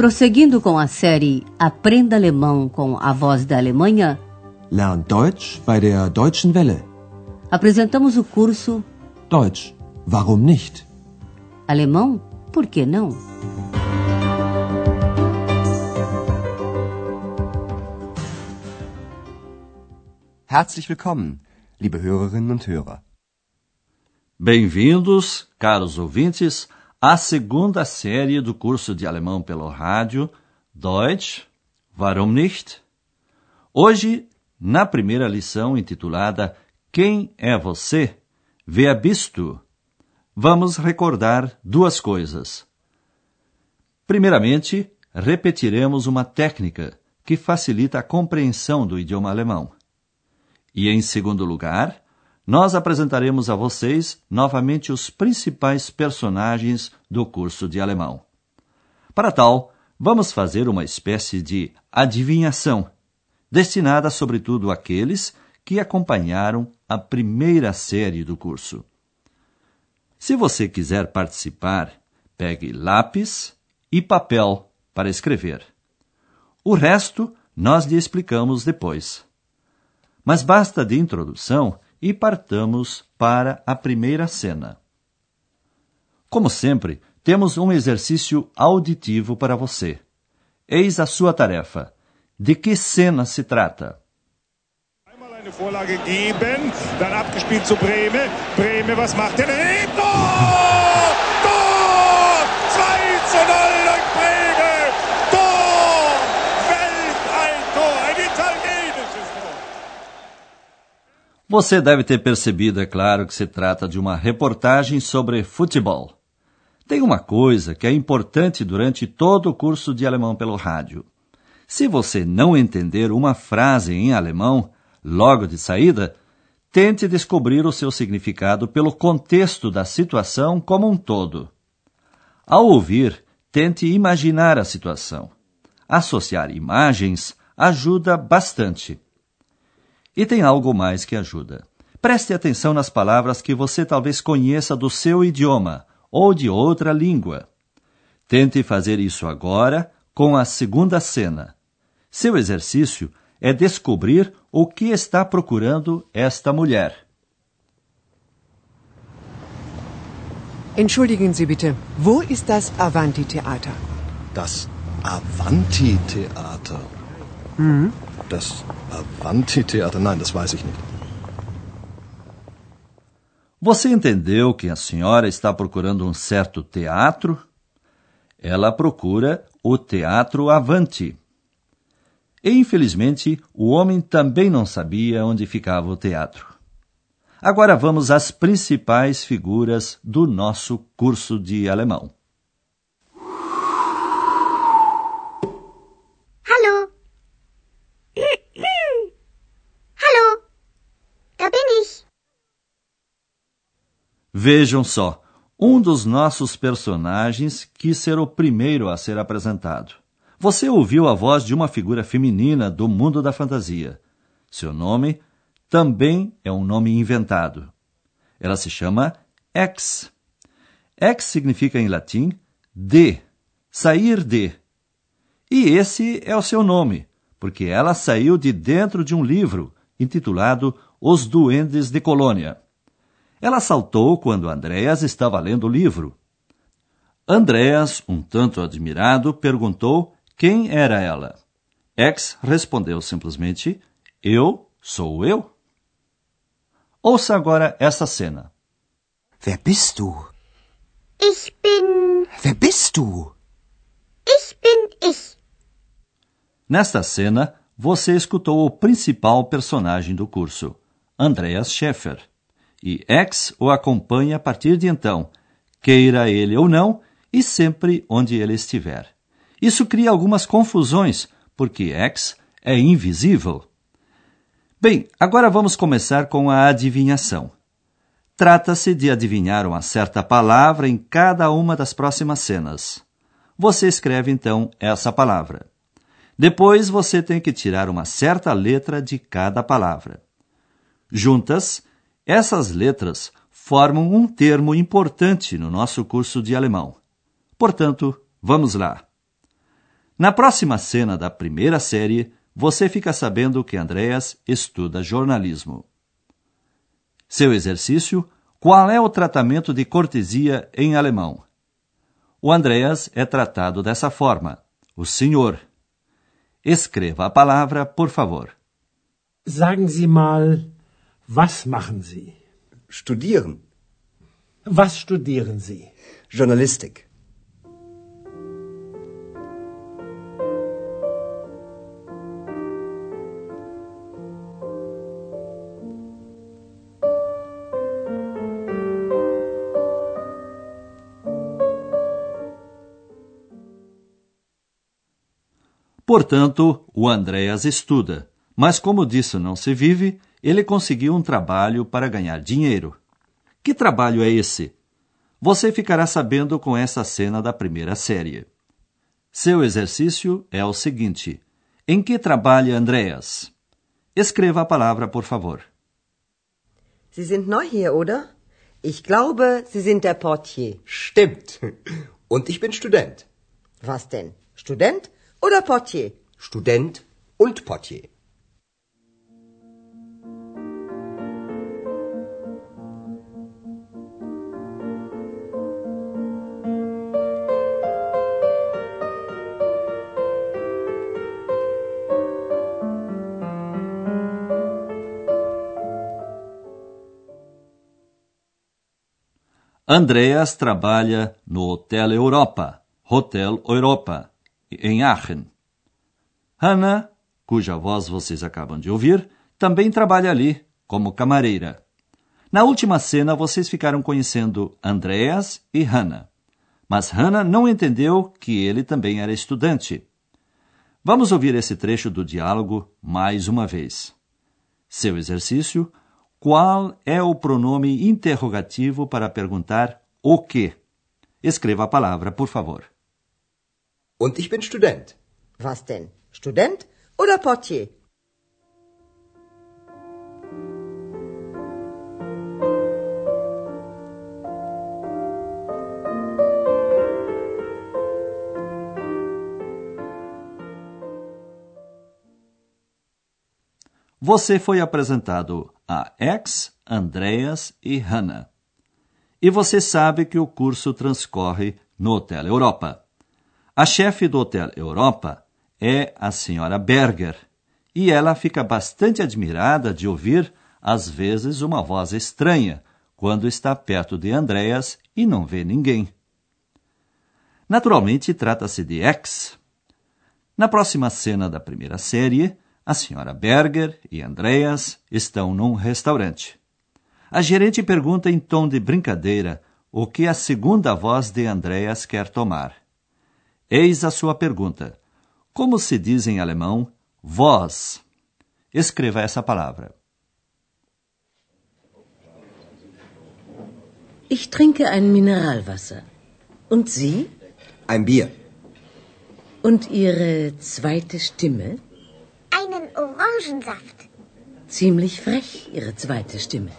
Prosseguindo com a série Aprenda Alemão com a Voz da Alemanha, Lern Deutsch bei der Deutschen Welle. apresentamos o curso Deutsch, warum nicht? Alemão, por que não? Herzlich willkommen, liebe Hörerinnen und Hörer. Bem-vindos, caros ouvintes, à segunda série do curso de alemão pelo rádio Deutsch, warum nicht? Hoje, na primeira lição intitulada Quem é você? Wer bist du? Vamos recordar duas coisas. Primeiramente, repetiremos uma técnica que facilita a compreensão do idioma alemão. E em segundo lugar, nós apresentaremos a vocês novamente os principais personagens do curso de alemão. Para tal, vamos fazer uma espécie de adivinhação, destinada sobretudo àqueles que acompanharam a primeira série do curso. Se você quiser participar, pegue lápis e papel para escrever. O resto nós lhe explicamos depois. Mas basta de introdução e partamos para a primeira cena. Como sempre, temos um exercício auditivo para você. Eis a sua tarefa. De que cena se trata? Vorlage geben, dann abgespielt zu Breme. Breme, was macht er? Tor! 2 zu 0 durch Breme! Tor! Welt ein Tor! Ein italienisches Tor! Você deve ter percebido, é claro, que se trata de uma reportagem sobre futebol. Tem uma coisa que é importante durante todo o curso de alemão pelo rádio. Se você não entender uma frase em alemão, logo de saída, tente descobrir o seu significado pelo contexto da situação como um todo. Ao ouvir, tente imaginar a situação. Associar imagens ajuda bastante. E tem algo mais que ajuda. Preste atenção nas palavras que você talvez conheça do seu idioma ou de outra língua. Tente fazer isso agora com a segunda cena. Seu exercício é descobrir o que está procurando esta mulher. Entschuldigen Sie bitte, wo ist das Avanti-Theater? Das Avanti-Theater. Das Avanti-Theater, nein, das weiß ich nicht. Você entendeu que a senhora está procurando um certo teatro? Ela procura o Teatro Avanti. E, infelizmente, o homem também não sabia onde ficava o teatro. Agora vamos às principais figuras do nosso curso de alemão. Hallo. Hallo. Da bin ich. Vejam só, um dos nossos personagens quis ser o primeiro a ser apresentado. Você ouviu a voz de uma figura feminina do mundo da fantasia. Seu nome também é um nome inventado. Ela se chama Ex. Ex significa em latim de, sair de. E esse é o seu nome, porque ela saiu de dentro de um livro intitulado Os Duendes de Colônia. Ela saltou quando Andréas estava lendo o livro. Andréas, um tanto admirado, perguntou quem era ela. Ex respondeu simplesmente: Eu sou eu. Ouça agora essa cena. Wer bist du? Ich bin. Wer bist du? Ich bin ich. Nesta cena, você escutou o principal personagem do curso, Andreas Scheffer. E X o acompanha a partir de então, queira ele ou não, e sempre onde ele estiver. Isso cria algumas confusões, porque X é invisível. Bem, agora vamos começar com a adivinhação. Trata-se de adivinhar uma certa palavra em cada uma das próximas cenas. Você escreve então essa palavra. Depois você tem que tirar uma certa letra de cada palavra. Juntas, essas letras formam um termo importante no nosso curso de alemão. Portanto, vamos lá. Na próxima cena da primeira série, você fica sabendo que Andreas estuda jornalismo. Seu exercício: qual é o tratamento de cortesia em alemão? O Andreas é tratado dessa forma: o senhor. Escreva a palavra, por favor. Sagen Sie mal, was machen Sie? Studieren. Was studieren Sie? Journalistik. Portanto, o Andréas estuda, mas como disso não se vive, ele conseguiu um trabalho para ganhar dinheiro. Que trabalho é esse? Você ficará sabendo com essa cena da primeira série. Seu exercício é o seguinte: Em que trabalha Andreas? Escreva a palavra, por favor. Sie sind neu hier, oder? Ich glaube, Sie sind der Portier. Stimmt. Und ich bin Student. Was denn? Student oder Portier? Student und Portier. Andreas trabalha no Hotel Europa, Hotel Europa, em Aachen. Hannah, cuja voz vocês acabam de ouvir, também trabalha ali, como camareira. Na última cena, vocês ficaram conhecendo Andreas e Hannah. Mas Hannah não entendeu que ele também era estudante. Vamos ouvir esse trecho do diálogo mais uma vez. Seu exercício qual é o pronome interrogativo para perguntar o que? Escreva a palavra, por favor. Und ich bin Student. Was denn? Student oder Portier? Você foi apresentado a Ex, Andreas e Hannah. E você sabe que o curso transcorre no Hotel Europa. A chefe do Hotel Europa é a senhora Berger, e ela fica bastante admirada de ouvir, às vezes, uma voz estranha quando está perto de Andreas e não vê ninguém. Naturalmente, trata-se de Ex. Na próxima cena da primeira série, a senhora Berger e Andreas estão num restaurante. A gerente pergunta em tom de brincadeira o que a segunda voz de Andreas quer tomar. Eis a sua pergunta. Como se diz em alemão voz? Escreva essa palavra. Ich trinke ein Mineralwasser. Und Sie? Ein Bier. Und Ihre zweite Stimme? Einen Orangensaft. Ziemlich frech, Ihre zweite Stimme.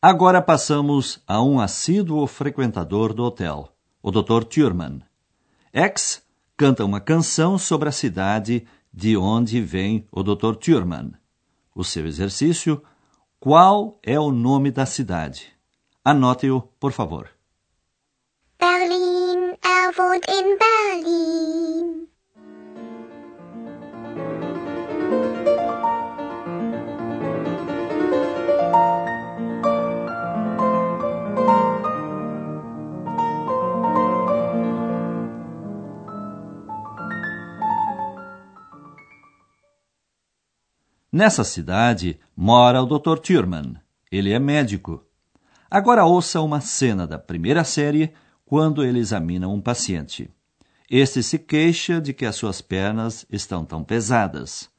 Agora passamos a um assíduo frequentador do hotel, o Dr. Thurman. X canta uma canção sobre a cidade de onde vem o Dr. Thurman. O seu exercício: qual é o nome da cidade? Anote-o, por favor. Berlin, er wohnt in Berlin. Nessa cidade mora o Dr. Thurman. Ele é médico. Agora ouça uma cena da primeira série quando ele examina um paciente. Este se queixa de que as suas pernas estão tão pesadas.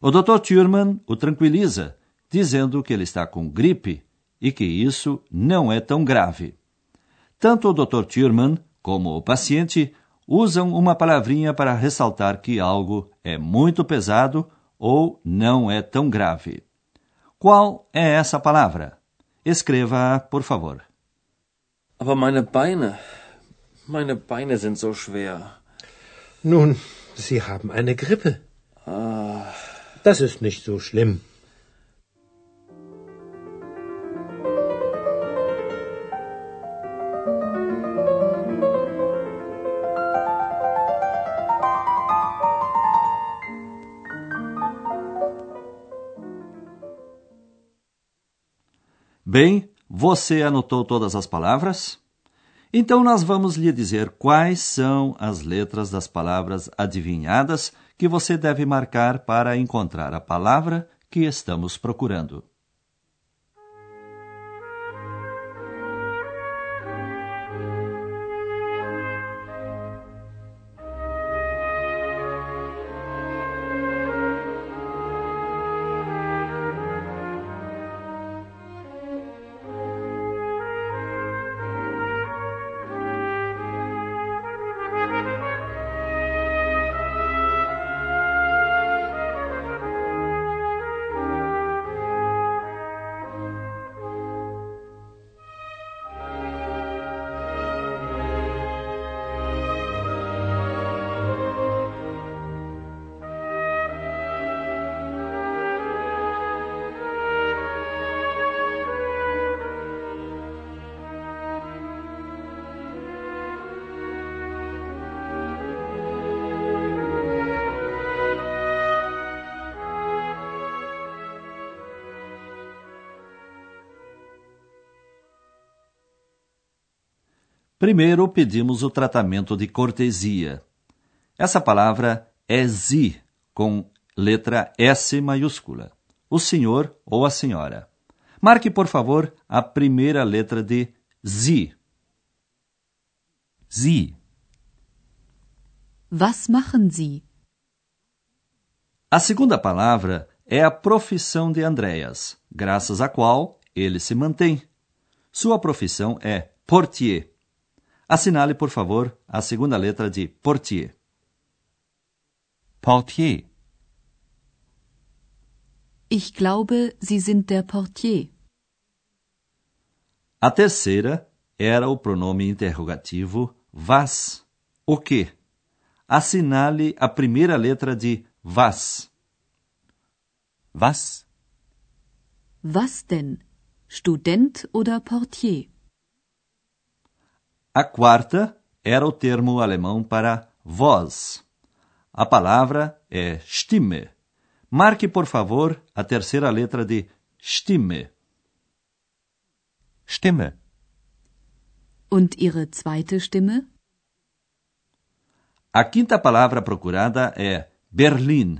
O Dr. Thurman o tranquiliza, dizendo que ele está com gripe e que isso não é tão grave. Tanto o Dr. Thurman como o paciente usam uma palavrinha para ressaltar que algo é muito pesado ou não é tão grave. Qual é essa palavra? Escreva, por favor. Aber meine Beine, meine Beine sind so schwer. Nun, Sie haben eine Grippe. Ah. Das ist nicht so schlimm. Bem, você anotou todas as palavras? Então nós vamos lhe dizer quais são as letras das palavras adivinhadas que você deve marcar para encontrar a palavra que estamos procurando. Primeiro pedimos o tratamento de cortesia. Essa palavra é Sie, com letra S maiúscula. O senhor ou a senhora. Marque, por favor, a primeira letra de Sie. Sie. Was machen Sie? A segunda palavra é a profissão de Andreas, graças à qual ele se mantém. Sua profissão é portier. Assinale, por favor, a segunda letra de portier. Portier. Ich glaube, Sie sind der Portier. A terceira era o pronome interrogativo was. O que? Assinale a primeira letra de was. Was? Was denn? Student oder Portier? A quarta era o termo alemão para voz. A palavra é Stimme. Marque, por favor, a terceira letra de Stimme. Stimme. Und Ihre zweite Stimme? A quinta palavra procurada é Berlim.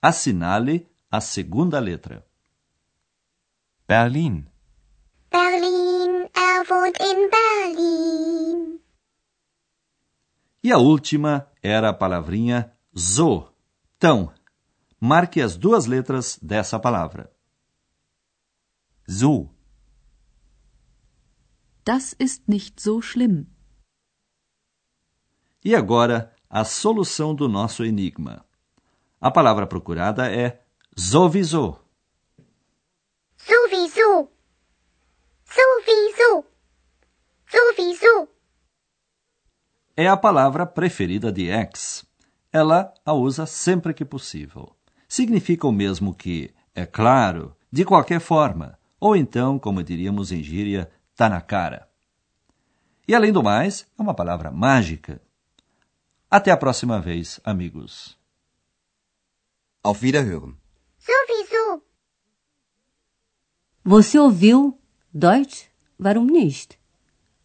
Assinale a segunda letra. Berlin. Berlin, er wohnt in Berlin. E a última era a palavrinha so, tão. Marque as duas letras dessa palavra. So. Das ist nicht so schlimm. E agora, a solução do nosso enigma. A palavra procurada é sowieso. Sowieso. Sowieso. Sowieso. É a palavra preferida de X. Ela a usa sempre que possível. Significa o mesmo que é claro, de qualquer forma, ou então, como diríamos em gíria, tá na cara. E além do mais, é uma palavra mágica. Até a próxima vez, amigos. Auf Wiederhören. Sowieso. Você ouviu Deutsch? Warum nicht?